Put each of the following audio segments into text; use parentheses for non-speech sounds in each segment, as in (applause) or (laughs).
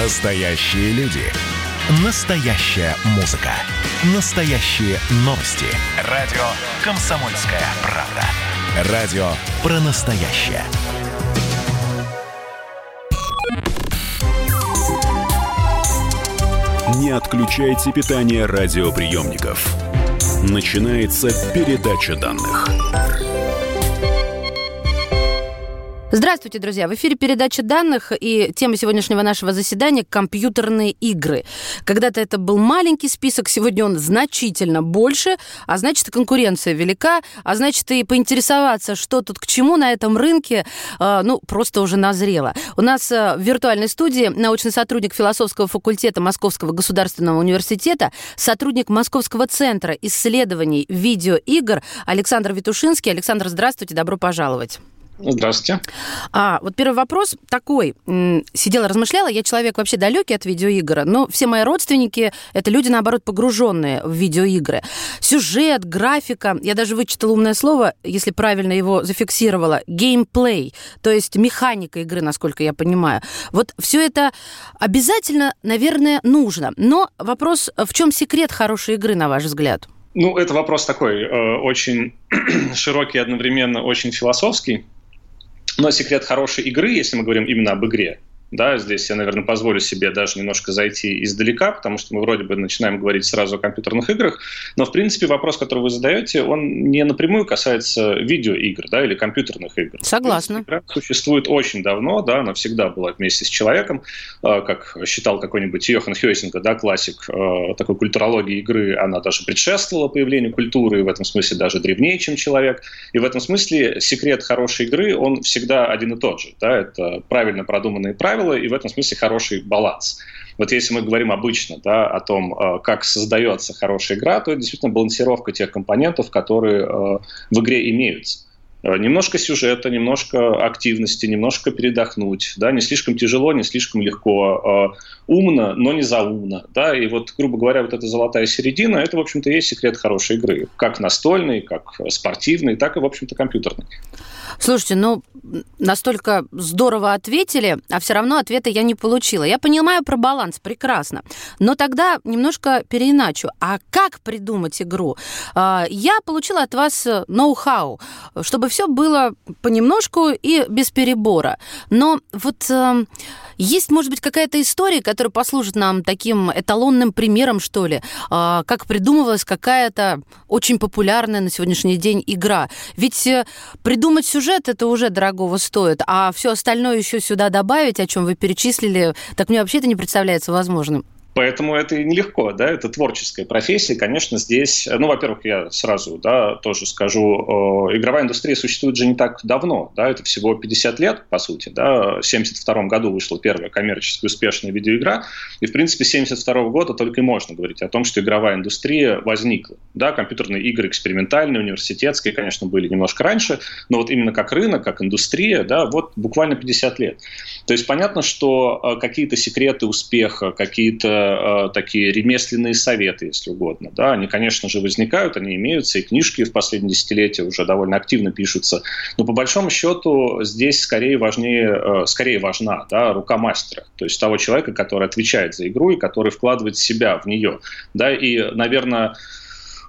Настоящие люди. Настоящая музыка. Настоящие новости. Радио «Комсомольская правда». Радио про настоящее. Не отключайте питание радиоприемников. Начинается передача данных. Здравствуйте, друзья! В эфире передача данных и тема сегодняшнего нашего заседания – компьютерные игры. Когда-то это был маленький список, сегодня он значительно больше, а значит, и конкуренция велика, а значит, и поинтересоваться, что тут к чему на этом рынке, э, ну, просто уже назрело. У нас э, в виртуальной студии научный сотрудник философского факультета Московского государственного университета, сотрудник Московского центра исследований видеоигр Александр Витушинский. Александр, здравствуйте, добро пожаловать. Здравствуйте. А, вот первый вопрос такой. Сидела, размышляла. Я человек вообще далекий от видеоигр, но все мои родственники – это люди, наоборот, погруженные в видеоигры. Сюжет, графика. Я даже вычитала умное слово, если правильно его зафиксировала. Геймплей, то есть механика игры, насколько я понимаю. Вот все это обязательно, наверное, нужно. Но вопрос, в чем секрет хорошей игры, на ваш взгляд? Ну, это вопрос такой э, очень (clears throat) широкий, одновременно очень философский. Но секрет хорошей игры, если мы говорим именно об игре, да, здесь я, наверное, позволю себе даже немножко зайти издалека, потому что мы вроде бы начинаем говорить сразу о компьютерных играх, но, в принципе, вопрос, который вы задаете, он не напрямую касается видеоигр, да, или компьютерных игр. Согласна. Игра существует очень давно, да, она всегда была вместе с человеком, а, как считал какой-нибудь Йохан Хёйсинга, да, классик а, такой культурологии игры, она даже предшествовала появлению культуры, и в этом смысле даже древнее, чем человек, и в этом смысле секрет хорошей игры, он всегда один и тот же, да, это правильно продуманные правила, правила, и в этом смысле хороший баланс. Вот если мы говорим обычно да, о том, э, как создается хорошая игра, то это действительно балансировка тех компонентов, которые э, в игре имеются. Э, немножко сюжета, немножко активности, немножко передохнуть, да, не слишком тяжело, не слишком легко, умно, но не заумно, да, и вот, грубо говоря, вот эта золотая середина, это, в общем-то, есть секрет хорошей игры, как настольной, как спортивной, так и, в общем-то, компьютерной. Слушайте, ну, настолько здорово ответили, а все равно ответа я не получила. Я понимаю про баланс, прекрасно. Но тогда немножко переиначу. А как придумать игру? А, я получила от вас ноу-хау, чтобы все было понемножку и без перебора. Но вот эм, есть, может быть, какая-то история, которая послужит нам таким эталонным примером, что ли, а, как придумывалась какая-то очень популярная на сегодняшний день игра. Ведь э, придумать сюжет это уже дорогого стоит, а все остальное еще сюда добавить, о чем вы перечислили, так мне вообще это не представляется возможным. Поэтому это нелегко, да, это творческая профессия. Конечно, здесь, ну, во-первых, я сразу, да, тоже скажу, игровая индустрия существует же не так давно, да, это всего 50 лет, по сути, да, в 72 году вышла первая коммерчески успешная видеоигра, и, в принципе, с 72 года только и можно говорить о том, что игровая индустрия возникла, да, компьютерные игры экспериментальные, университетские, конечно, были немножко раньше, но вот именно как рынок, как индустрия, да, вот буквально 50 лет. То есть понятно, что э, какие-то секреты успеха, какие-то э, такие ремесленные советы, если угодно. Да, они, конечно же, возникают, они имеются, и книжки в последние десятилетия уже довольно активно пишутся. Но по большому счету здесь скорее важнее, э, скорее важна да, рука мастера, то есть того человека, который отвечает за игру и который вкладывает себя в нее. Да, и, наверное,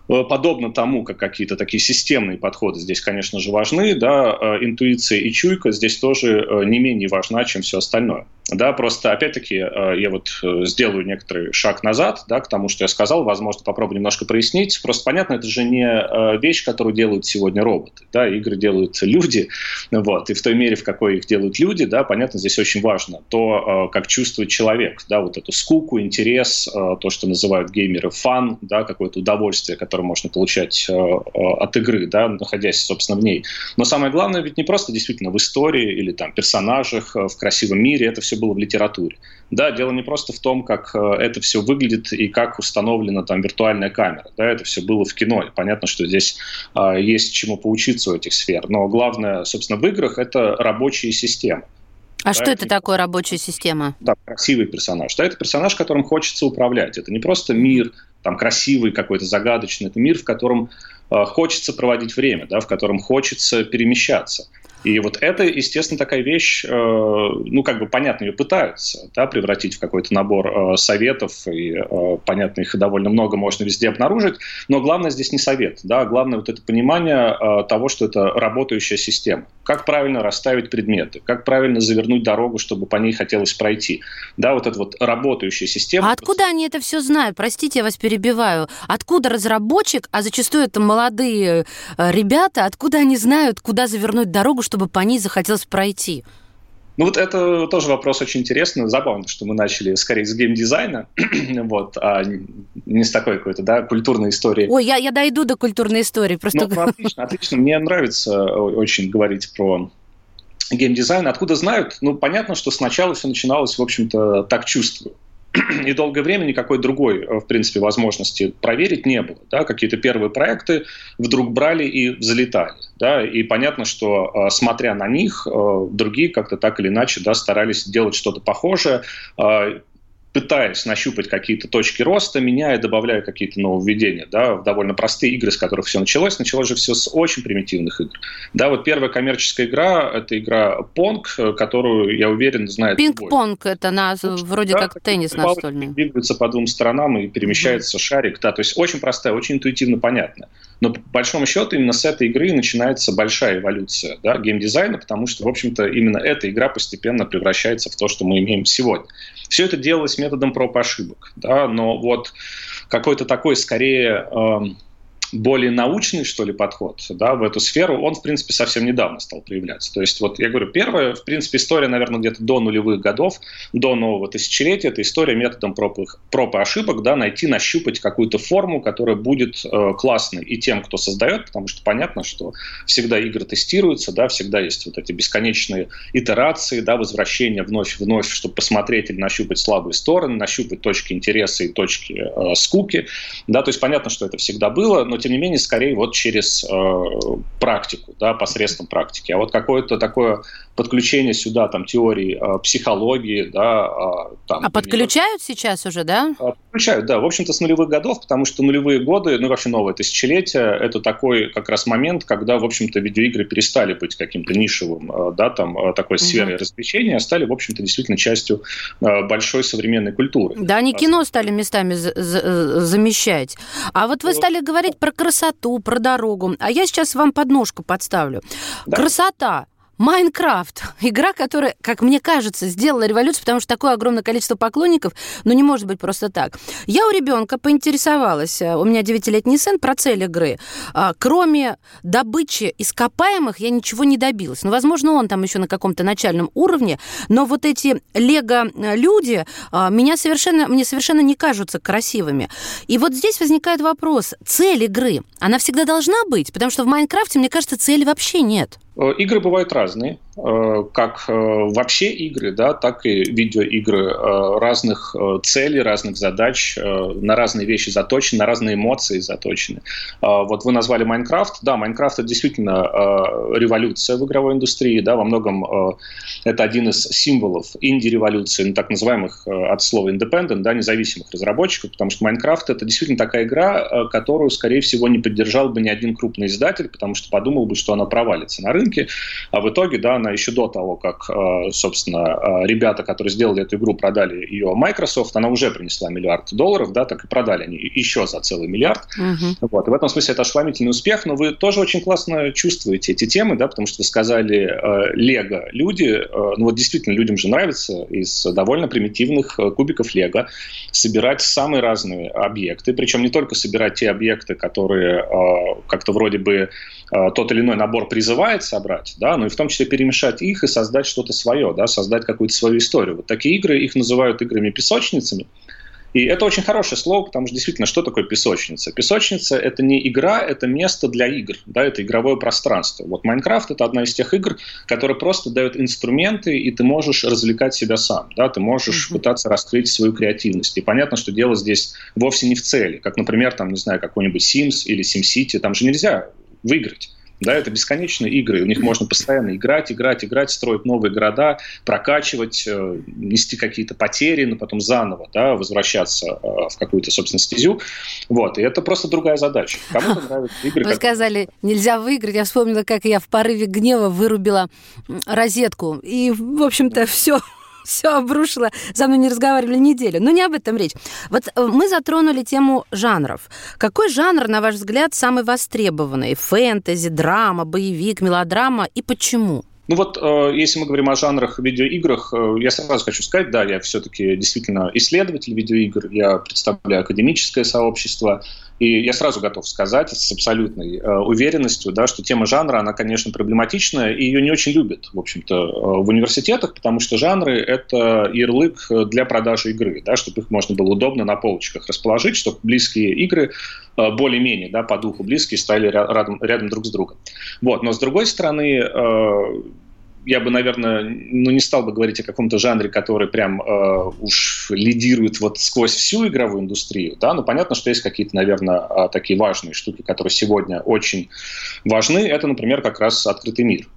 подобно тому, как какие-то такие системные подходы здесь, конечно же, важны, да, э, интуиция и чуйка здесь тоже э, не менее важна, чем все остальное. Да, просто, опять-таки, я вот сделаю некоторый шаг назад, да, к тому, что я сказал, возможно, попробую немножко прояснить. Просто понятно, это же не вещь, которую делают сегодня роботы, да, игры делают (laughs) люди, вот, и в той мере, в какой их делают люди, да, понятно, здесь очень важно то, как чувствует человек, да, вот эту скуку, интерес, то, что называют геймеры фан, да, какое-то удовольствие, которое можно получать э, э, от игры, да, находясь, собственно, в ней. Но самое главное ведь не просто действительно в истории или там персонажах, э, в красивом мире, это все было в литературе. Да, дело не просто в том, как это все выглядит и как установлена там виртуальная камера. Да, это все было в кино. Понятно, что здесь а, есть чему поучиться у этих сфер. Но главное, собственно, в играх это рабочие системы. А да, что это такое рабочая система? Да, красивый персонаж. Да, это персонаж, которым хочется управлять. Это не просто мир, там красивый какой-то загадочный. Это мир, в котором э, хочется проводить время, да, в котором хочется перемещаться. И вот это, естественно, такая вещь, э, ну, как бы, понятно, ее пытаются да, превратить в какой-то набор э, советов, и, э, понятно, их довольно много можно везде обнаружить, но главное здесь не совет, да, главное вот это понимание того, что это работающая система. Как правильно расставить предметы, как правильно завернуть дорогу, чтобы по ней хотелось пройти. Да, вот эта вот работающая система. А откуда они это все знают? Простите, я вас перебиваю. Откуда разработчик, а зачастую это молодые ребята, откуда они знают, куда завернуть дорогу, чтобы по ней захотелось пройти? Ну вот это тоже вопрос очень интересный, забавно, что мы начали скорее с геймдизайна, (clears throat) вот, а не с такой какой-то, да, культурной истории. Ой, я, я дойду до культурной истории, просто... Ну, отлично, отлично. Мне нравится очень говорить про геймдизайн. Откуда знают? Ну, понятно, что сначала все начиналось, в общем-то, так чувствую. (clears throat) и долгое время никакой другой, э, в принципе, возможности проверить не было. Да? Какие-то первые проекты вдруг брали и взлетали. Да? И понятно, что, э, смотря на них, э, другие как-то так или иначе да, старались делать что-то похожее пытаясь нащупать какие-то точки роста, меняя, добавляя какие-то нововведения, да, в довольно простые игры, с которых все началось. Началось же все с очень примитивных игр. Да, вот первая коммерческая игра – это игра Понг, которую, я уверен, знает Пинг-понг – это на, вроде да, как теннис настольный. Двигаются по двум сторонам и перемещается mm-hmm. шарик. Да, то есть очень простая, очень интуитивно понятная. Но по большому счету именно с этой игры начинается большая эволюция да, геймдизайна, потому что, в общем-то, именно эта игра постепенно превращается в то, что мы имеем сегодня. Все это делалось методом проб ошибок, да, но вот какой-то такой скорее э, более научный, что ли, подход да, в эту сферу, он, в принципе, совсем недавно стал проявляться. То есть, вот я говорю, первая, в принципе, история, наверное, где-то до нулевых годов, до нового тысячелетия, это история методом проб, проб и ошибок, да, найти, нащупать какую-то форму, которая будет э, классной и тем, кто создает, потому что понятно, что всегда игры тестируются, да, всегда есть вот эти бесконечные итерации, да, возвращения вновь-вновь, чтобы посмотреть или нащупать слабые стороны, нащупать точки интереса и точки э, скуки, да, то есть понятно, что это всегда было, но тем не менее, скорее вот через э, практику, да, посредством практики. А вот какое-то такое подключение сюда там теории э, психологии, да. Э, там, а подключают сейчас уже, да? Э, подключают, да. В общем-то, с нулевых годов, потому что нулевые годы, ну, вообще новое тысячелетие, это такой как раз момент, когда, в общем-то, видеоигры перестали быть каким-то нишевым, э, да, там, э, такой сферой угу. развлечения, а стали, в общем-то, действительно частью э, большой современной культуры. Да, они кино стали местами замещать. А вот вы стали говорить про красоту, про дорогу. А я сейчас вам подножку подставлю. Да. Красота. Майнкрафт. Игра, которая, как мне кажется, сделала революцию, потому что такое огромное количество поклонников, ну не может быть просто так. Я у ребенка поинтересовалась, э, у меня 9-летний сын, про цель игры. А, кроме добычи ископаемых я ничего не добилась. Ну, возможно, он там еще на каком-то начальном уровне, но вот эти лего-люди а, меня совершенно, мне совершенно не кажутся красивыми. И вот здесь возникает вопрос, цель игры, она всегда должна быть? Потому что в Майнкрафте, мне кажется, цели вообще нет. Э, игры бывают разные. Э, как э, вообще игры, да, так и видеоигры э, разных целей, разных задач, на разные вещи заточены, на разные эмоции заточены. Вот вы назвали Майнкрафт. Да, Майнкрафт это действительно революция в игровой индустрии, да, во многом это один из символов инди-революции, ну, так называемых от слова independent, да, независимых разработчиков, потому что Майнкрафт это действительно такая игра, которую, скорее всего, не поддержал бы ни один крупный издатель, потому что подумал бы, что она провалится на рынке, а в итоге, да, она она еще до того, как, э, собственно, э, ребята, которые сделали эту игру, продали ее Microsoft, она уже принесла миллиард долларов, да, так и продали они еще за целый миллиард. Uh-huh. Вот. И в этом смысле это ошеломительный успех, но вы тоже очень классно чувствуете эти темы, да, потому что вы сказали э, Лего. Люди, ну вот действительно людям же нравится из довольно примитивных кубиков Лего собирать самые разные объекты, причем не только собирать те объекты, которые как-то вроде бы тот или иной набор призывает собрать, да, но и в том числе перемешать их и создать что-то свое, да, создать какую-то свою историю. Вот такие игры, их называют играми-песочницами. И это очень хорошее слово, потому что действительно, что такое песочница? Песочница — это не игра, это место для игр, да, это игровое пространство. Вот Майнкрафт — это одна из тех игр, которая просто дает инструменты, и ты можешь развлекать себя сам, да, ты можешь mm-hmm. пытаться раскрыть свою креативность. И понятно, что дело здесь вовсе не в цели, как, например, там, не знаю, какой-нибудь Sims или SimCity, там же нельзя выиграть Да, это бесконечные игры. У них можно постоянно играть, играть, играть, строить новые города, прокачивать, э, нести какие-то потери, но потом заново да, возвращаться э, в какую-то, собственно, стезю. Вот. И это просто другая задача. Кому-то (laughs) нравятся игры. Вы как... сказали, нельзя выиграть. Я вспомнила, как я в порыве гнева вырубила розетку. И, в общем-то, все (laughs) все обрушило, за мной не разговаривали неделю. Но не об этом речь. Вот э, мы затронули тему жанров. Какой жанр, на ваш взгляд, самый востребованный? Фэнтези, драма, боевик, мелодрама и почему? Ну вот, э, если мы говорим о жанрах видеоиграх, э, я сразу хочу сказать, да, я все-таки действительно исследователь видеоигр, я представляю академическое сообщество, и я сразу готов сказать с абсолютной э, уверенностью, да, что тема жанра, она, конечно, проблематичная, и ее не очень любят, в общем-то, э, в университетах, потому что жанры — это ярлык для продажи игры, да, чтобы их можно было удобно на полочках расположить, чтобы близкие игры э, более-менее, да, по духу близкие, стояли рядом, рядом друг с другом. Вот. Но, с другой стороны, э, я бы, наверное, ну, не стал бы говорить о каком-то жанре, который прям э, уж лидирует вот сквозь всю игровую индустрию, да, но понятно, что есть какие-то, наверное, а, такие важные штуки, которые сегодня очень важны. Это, например, как раз открытый мир.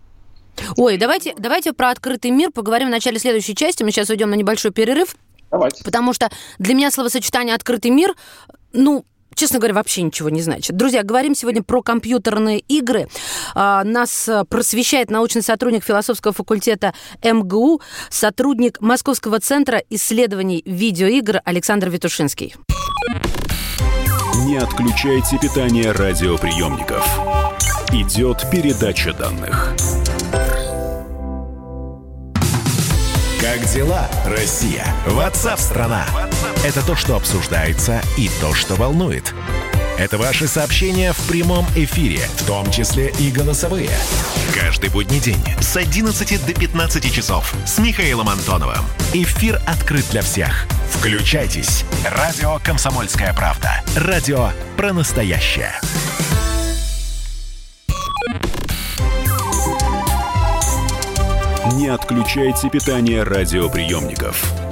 Ой, давайте, давайте про открытый мир поговорим в начале следующей части. Мы сейчас уйдем на небольшой перерыв. Давайте. Потому что для меня словосочетание «открытый мир», ну, честно говоря, вообще ничего не значит. Друзья, говорим сегодня про компьютерные игры. А, нас э, просвещает научный сотрудник философского факультета МГУ, сотрудник Московского центра исследований видеоигр Александр Витушинский. Не отключайте питание радиоприемников. Идет передача данных. Как дела, Россия? Ватсап-страна! Это то, что обсуждается и то, что волнует. Это ваши сообщения в прямом эфире, в том числе и голосовые. Каждый будний день с 11 до 15 часов с Михаилом Антоновым. Эфир открыт для всех. Включайтесь. Радио «Комсомольская правда». Радио про настоящее. Не отключайте питание радиоприемников.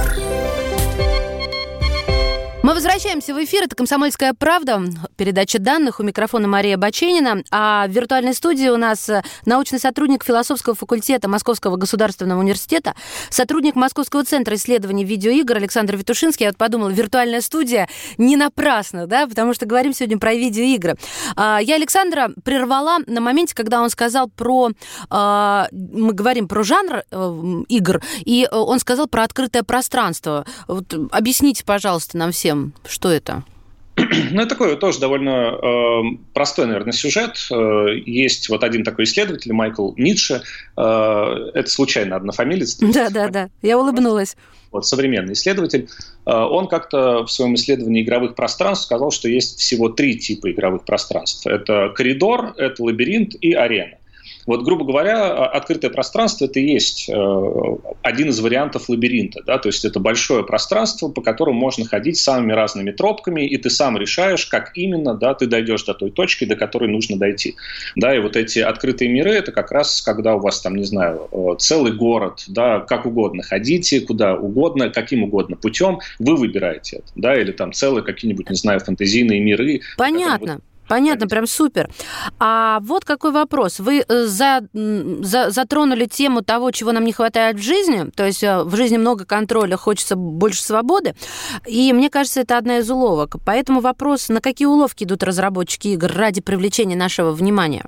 Мы возвращаемся в эфир. Это «Комсомольская правда». Передача данных. У микрофона Мария Баченина. А в виртуальной студии у нас э, научный сотрудник философского факультета Московского государственного университета, сотрудник Московского центра исследований видеоигр Александр Витушинский. Я вот подумала, виртуальная студия не напрасно, да, потому что говорим сегодня про видеоигры. А, я Александра прервала на моменте, когда он сказал про... А, мы говорим про жанр э, игр, и он сказал про открытое пространство. Вот объясните, пожалуйста, нам всем, что это? Ну, это такой тоже довольно э, простой, наверное, сюжет. Э, есть вот один такой исследователь, Майкл Ницше. Э, это случайно однофамилец. (laughs) Да, да, да. Я улыбнулась. Вот современный исследователь. Э, он как-то в своем исследовании игровых пространств сказал, что есть всего три типа игровых пространств. Это коридор, это лабиринт и арена. Вот, грубо говоря, открытое пространство – это и есть э, один из вариантов лабиринта. Да? То есть это большое пространство, по которому можно ходить самыми разными тропками, и ты сам решаешь, как именно да, ты дойдешь до той точки, до которой нужно дойти. Да? И вот эти открытые миры – это как раз когда у вас там, не знаю, э, целый город, да, как угодно ходите, куда угодно, каким угодно путем, вы выбираете это. Да? Или там целые какие-нибудь, не знаю, фантазийные миры. Понятно. Понятно, прям супер. А вот какой вопрос. Вы э, за, за, затронули тему того, чего нам не хватает в жизни, то есть э, в жизни много контроля, хочется больше свободы, и мне кажется, это одна из уловок. Поэтому вопрос, на какие уловки идут разработчики игр ради привлечения нашего внимания?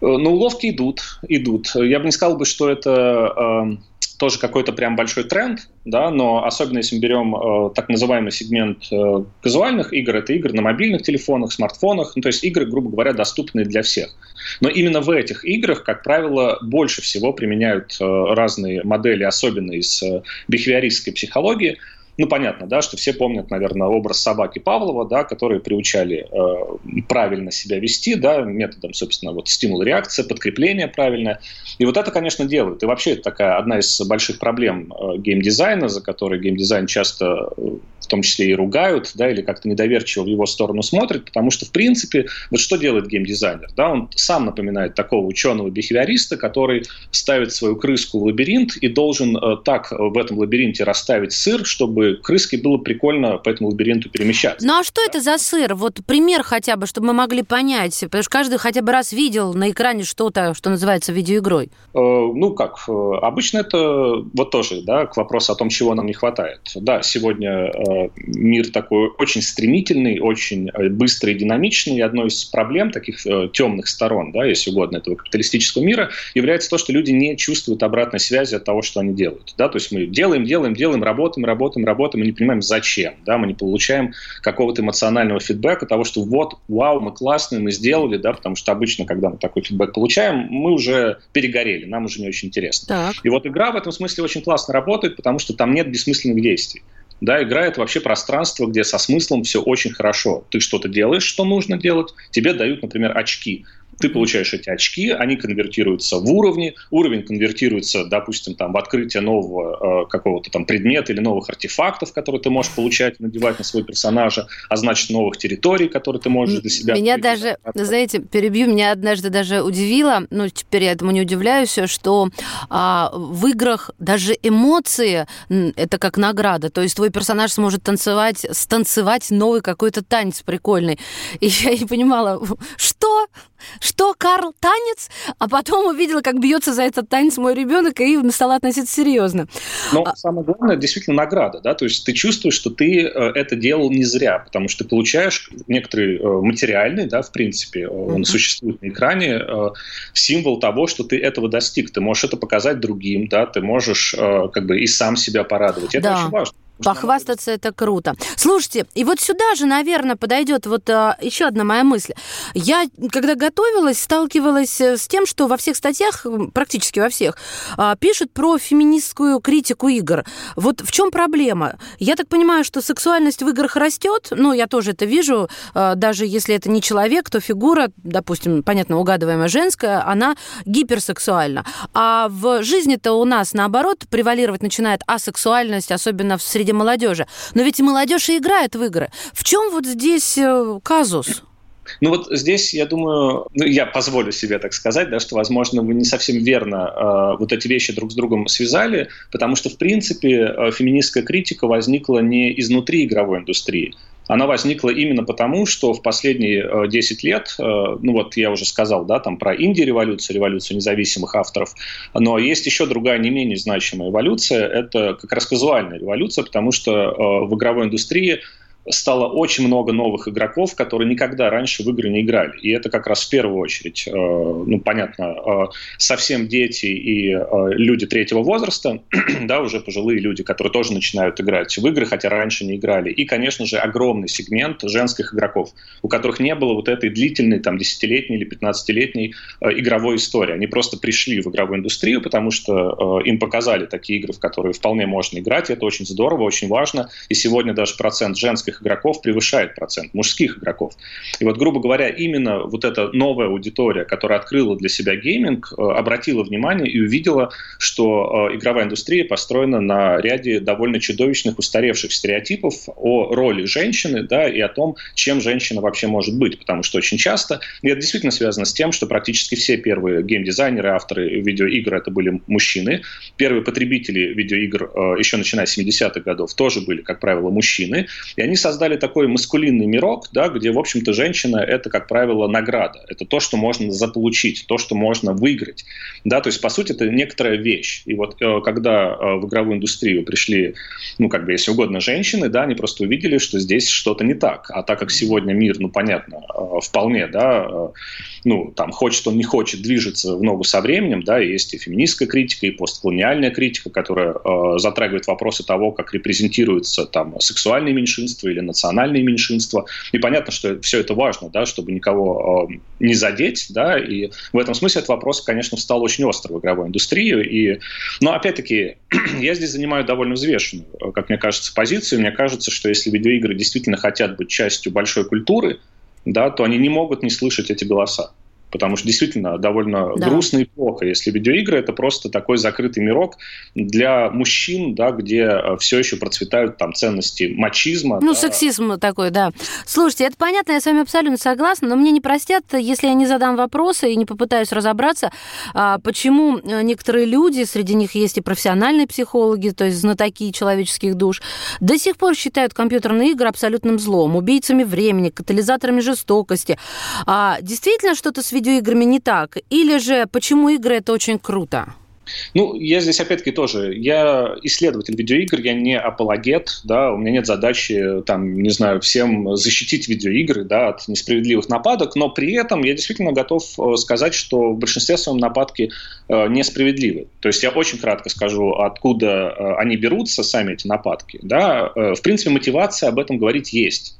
Э, ну, уловки идут, идут. Я бы не сказал бы, что это тоже какой-то прям большой тренд, да, но особенно если мы берем э, так называемый сегмент э, казуальных игр, это игры на мобильных телефонах, смартфонах, ну, то есть игры, грубо говоря, доступные для всех. Но именно в этих играх, как правило, больше всего применяют э, разные модели, особенно из э, бихевиористской психологии, ну, понятно, да, что все помнят, наверное, образ собаки Павлова, да, которые приучали э, правильно себя вести, да, методом, собственно, вот стимул-реакция, подкрепление правильное. И вот это, конечно, делают. И вообще это такая одна из больших проблем э, геймдизайна, за которой геймдизайн часто э, в том числе и ругают, да, или как-то недоверчиво в его сторону смотрят, потому что, в принципе, вот что делает геймдизайнер? Да, он сам напоминает такого ученого-бихевиориста, который ставит свою крыску в лабиринт и должен э, так в этом лабиринте расставить сыр, чтобы крыске было прикольно по этому лабиринту перемещаться. Ну а что это за сыр? Вот пример хотя бы, чтобы мы могли понять, потому что каждый хотя бы раз видел на экране что-то, что называется видеоигрой. Э, ну как, э, обычно это вот тоже, да, к вопросу о том, чего нам не хватает. Да, сегодня э, мир такой очень стремительный, очень быстрый и динамичный, и одной из проблем таких э, темных сторон, да, если угодно, этого капиталистического мира является то, что люди не чувствуют обратной связи от того, что они делают. Да? То есть мы делаем, делаем, делаем, работаем, работаем, работаем, и не понимаем, зачем. Да? Мы не получаем какого-то эмоционального фидбэка того, что вот, вау, мы классные, мы сделали, да, потому что обычно, когда мы такой фидбэк получаем, мы уже перегорели, нам уже не очень интересно. Так. И вот игра в этом смысле очень классно работает, потому что там нет бессмысленных действий. Да, игра это вообще пространство, где со смыслом все очень хорошо. Ты что-то делаешь, что нужно делать, тебе дают, например, очки. Ты получаешь эти очки, они конвертируются в уровни, уровень конвертируется, допустим, там, в открытие нового э, какого-то там предмета или новых артефактов, которые ты можешь получать, надевать на свой персонажа, а значит, новых территорий, которые ты можешь для себя... Меня даже, знаете, перебью, меня однажды даже удивило, ну, теперь я этому не удивляюсь, что а, в играх даже эмоции – это как награда, то есть твой персонаж сможет танцевать, станцевать новый какой-то танец прикольный. И я не понимала, (laughs) что? Что Карл танец, а потом увидела, как бьется за этот танец мой ребенок, и стала относиться серьезно. Но а... самое главное, действительно, награда, да, то есть ты чувствуешь, что ты э, это делал не зря, потому что ты получаешь некоторый э, материальный, да, в принципе, он uh-huh. существует на экране, э, символ того, что ты этого достиг, ты можешь это показать другим, да, ты можешь как бы и сам себя порадовать, это да. очень важно. Похвастаться это круто. Слушайте, и вот сюда же, наверное, подойдет вот а, еще одна моя мысль. Я, когда готовилась, сталкивалась э, с тем, что во всех статьях, практически во всех, а, пишут про феминистскую критику игр. Вот в чем проблема? Я так понимаю, что сексуальность в играх растет, ну, я тоже это вижу, а, даже если это не человек, то фигура, допустим, понятно, угадываемая женская, она гиперсексуальна. А в жизни-то у нас, наоборот, превалировать начинает асексуальность, особенно в среде среди молодежи. Но ведь и молодежь и играет в игры. В чем вот здесь э, казус? Ну вот здесь, я думаю, ну, я позволю себе так сказать, да, что, возможно, вы не совсем верно э, вот эти вещи друг с другом связали, потому что, в принципе, э, феминистская критика возникла не изнутри игровой индустрии, она возникла именно потому, что в последние 10 э, лет, э, ну вот я уже сказал, да, там про инди-революцию, революцию независимых авторов, но есть еще другая не менее значимая эволюция, это как раз казуальная революция, потому что э, в игровой индустрии стало очень много новых игроков, которые никогда раньше в игры не играли. И это как раз в первую очередь, э, ну, понятно, э, совсем дети и э, люди третьего возраста, (clears throat) да, уже пожилые люди, которые тоже начинают играть в игры, хотя раньше не играли. И, конечно же, огромный сегмент женских игроков, у которых не было вот этой длительной, там, десятилетней или пятнадцатилетней игровой истории. Они просто пришли в игровую индустрию, потому что им показали такие игры, в которые вполне можно играть. И это очень здорово, очень важно. И сегодня даже процент женских женских игроков превышает процент мужских игроков. И вот, грубо говоря, именно вот эта новая аудитория, которая открыла для себя гейминг, э, обратила внимание и увидела, что э, игровая индустрия построена на ряде довольно чудовищных устаревших стереотипов о роли женщины да, и о том, чем женщина вообще может быть. Потому что очень часто, и это действительно связано с тем, что практически все первые геймдизайнеры, авторы видеоигр это были мужчины. Первые потребители видеоигр, э, еще начиная с 70-х годов, тоже были, как правило, мужчины. И они создали такой маскулинный мирок, да, где, в общем-то, женщина – это, как правило, награда. Это то, что можно заполучить, то, что можно выиграть. Да, то есть, по сути, это некоторая вещь. И вот э, когда э, в игровую индустрию пришли, ну, как бы, если угодно, женщины, да, они просто увидели, что здесь что-то не так. А так как сегодня мир, ну, понятно, э, вполне, да, ну, там, хочет он, не хочет, движется в ногу со временем, да, есть и феминистская критика, и постколониальная критика, которая затрагивает вопросы того, как репрезентируются там сексуальные меньшинства или национальные меньшинства. И понятно, что все это важно, да, чтобы никого э, не задеть, да, и в этом смысле этот вопрос, конечно, стал очень остро в игровой индустрии. И, но опять-таки, (clears throat) я здесь занимаю довольно взвешенную, как мне кажется, позицию. Мне кажется, что если видеоигры действительно хотят быть частью большой культуры, да, то они не могут не слышать эти голоса потому что действительно довольно да. грустно и плохо, если видеоигры это просто такой закрытый мирок для мужчин, да, где э, все еще процветают там ценности мачизма. Ну, да. сексизм такой, да. Слушайте, это понятно, я с вами абсолютно согласна, но мне не простят, если я не задам вопросы и не попытаюсь разобраться, а, почему э, некоторые люди, среди них есть и профессиональные психологи, то есть знатоки человеческих душ, до сих пор считают компьютерные игры абсолютным злом, убийцами времени, катализаторами жестокости. А действительно что-то с видеоиграми не так? Или же почему игры это очень круто? Ну, я здесь опять-таки тоже, я исследователь видеоигр, я не апологет, да, у меня нет задачи, там, не знаю, всем защитить видеоигры, да, от несправедливых нападок, но при этом я действительно готов э, сказать, что в большинстве своем нападки э, несправедливы. То есть я очень кратко скажу, откуда э, они берутся, сами эти нападки, да, э, в принципе, мотивация об этом говорить есть,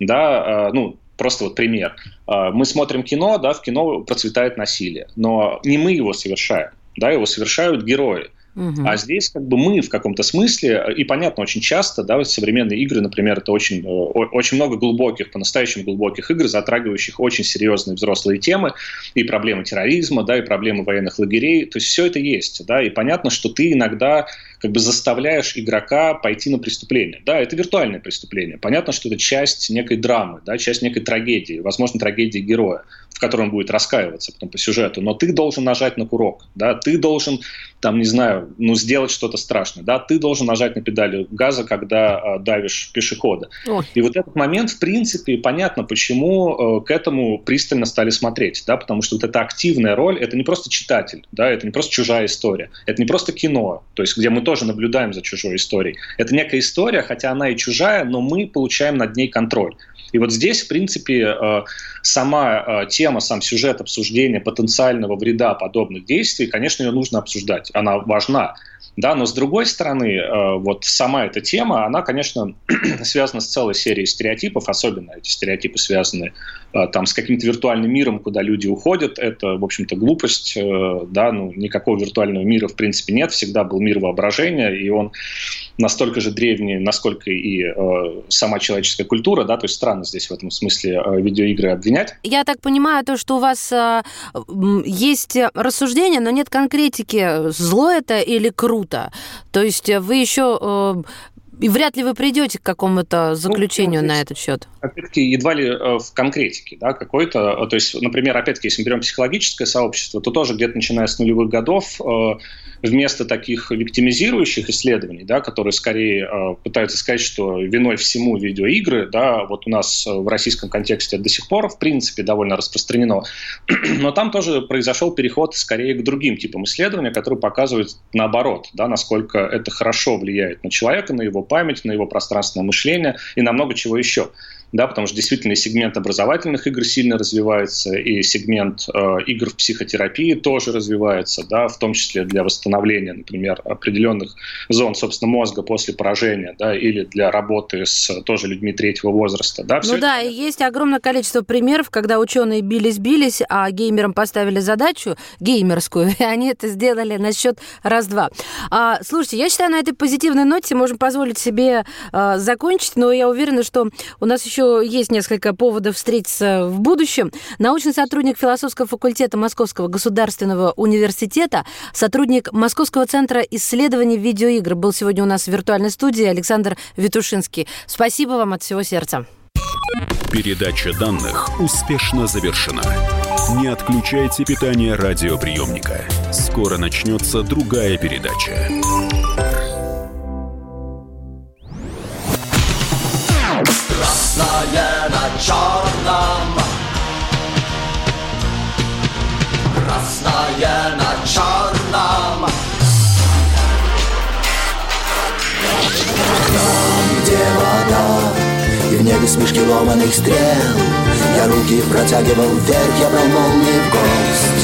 да, ну, Просто вот пример. Э, мы смотрим кино, да, в кино процветает насилие, но не мы его совершаем да, его совершают герои. Угу. А здесь как бы мы в каком-то смысле, и понятно, очень часто, да, современные игры, например, это очень, э, очень много глубоких, по-настоящему глубоких игр, затрагивающих очень серьезные взрослые темы, и проблемы терроризма, да, и проблемы военных лагерей, то есть все это есть, да, и понятно, что ты иногда как бы заставляешь игрока пойти на преступление. Да, это виртуальное преступление. Понятно, что это часть некой драмы, да, часть некой трагедии, возможно, трагедии героя в котором он будет раскаиваться потом по сюжету, но ты должен нажать на курок, да, ты должен, там, не знаю, ну, сделать что-то страшное, да, ты должен нажать на педали газа, когда э, давишь пешехода. Ой. И вот этот момент, в принципе, понятно, почему э, к этому пристально стали смотреть, да, потому что вот эта активная роль, это не просто читатель, да, это не просто чужая история, это не просто кино, то есть где мы тоже наблюдаем за чужой историей. Это некая история, хотя она и чужая, но мы получаем над ней контроль. И вот здесь, в принципе, э, сама э, тема, сам сюжет обсуждения потенциального вреда подобных действий, конечно, ее нужно обсуждать. Она важна. Да, но с другой стороны, э, вот сама эта тема, она, конечно, (clears throat) связана с целой серией стереотипов, особенно эти стереотипы связаны там, с каким-то виртуальным миром, куда люди уходят. Это, в общем-то, глупость. Да, ну, никакого виртуального мира, в принципе, нет. Всегда был мир воображения, и он настолько же древние, насколько и э, сама человеческая культура, да, то есть странно здесь в этом смысле э, видеоигры обвинять. Я так понимаю, то, что у вас э, есть рассуждение, но нет конкретики, зло это или круто. То есть вы еще э, и вряд ли вы придете к какому-то ну, заключению ну, на этот счет. Опять-таки, едва ли э, в конкретике, да, какой-то. Э, то есть, например, опять-таки, если мы берем психологическое сообщество, то тоже где-то начиная с нулевых годов э, вместо таких виктимизирующих исследований, да, которые скорее пытаются сказать, что виной всему видеоигры, да, вот у нас в российском контексте до сих пор, в принципе, довольно распространено, (clears throat) но там тоже произошел переход скорее к другим типам исследований, которые показывают наоборот, да, насколько это хорошо влияет на человека, на его память, на его пространственное мышление и на много чего еще да, потому что действительно и сегмент образовательных игр сильно развивается, и сегмент э, игр в психотерапии тоже развивается, да, в том числе для восстановления, например, определенных зон, собственно, мозга после поражения, да, или для работы с тоже людьми третьего возраста, да. Ну да, это... и есть огромное количество примеров, когда ученые бились-бились, а геймерам поставили задачу геймерскую, (laughs) и они это сделали на счет раз-два. А, слушайте, я считаю, на этой позитивной ноте можем позволить себе а, закончить, но я уверена, что у нас еще еще есть несколько поводов встретиться в будущем. Научный сотрудник философского факультета Московского государственного университета, сотрудник Московского центра исследований видеоигр был сегодня у нас в виртуальной студии Александр Витушинский. Спасибо вам от всего сердца. Передача данных успешно завершена. Не отключайте питание радиоприемника. Скоро начнется другая передача. Красное на черном Красное на черном Там, где вода И в небе смешки ломаных стрел Я руки протягивал вверх, я брал молнии в гость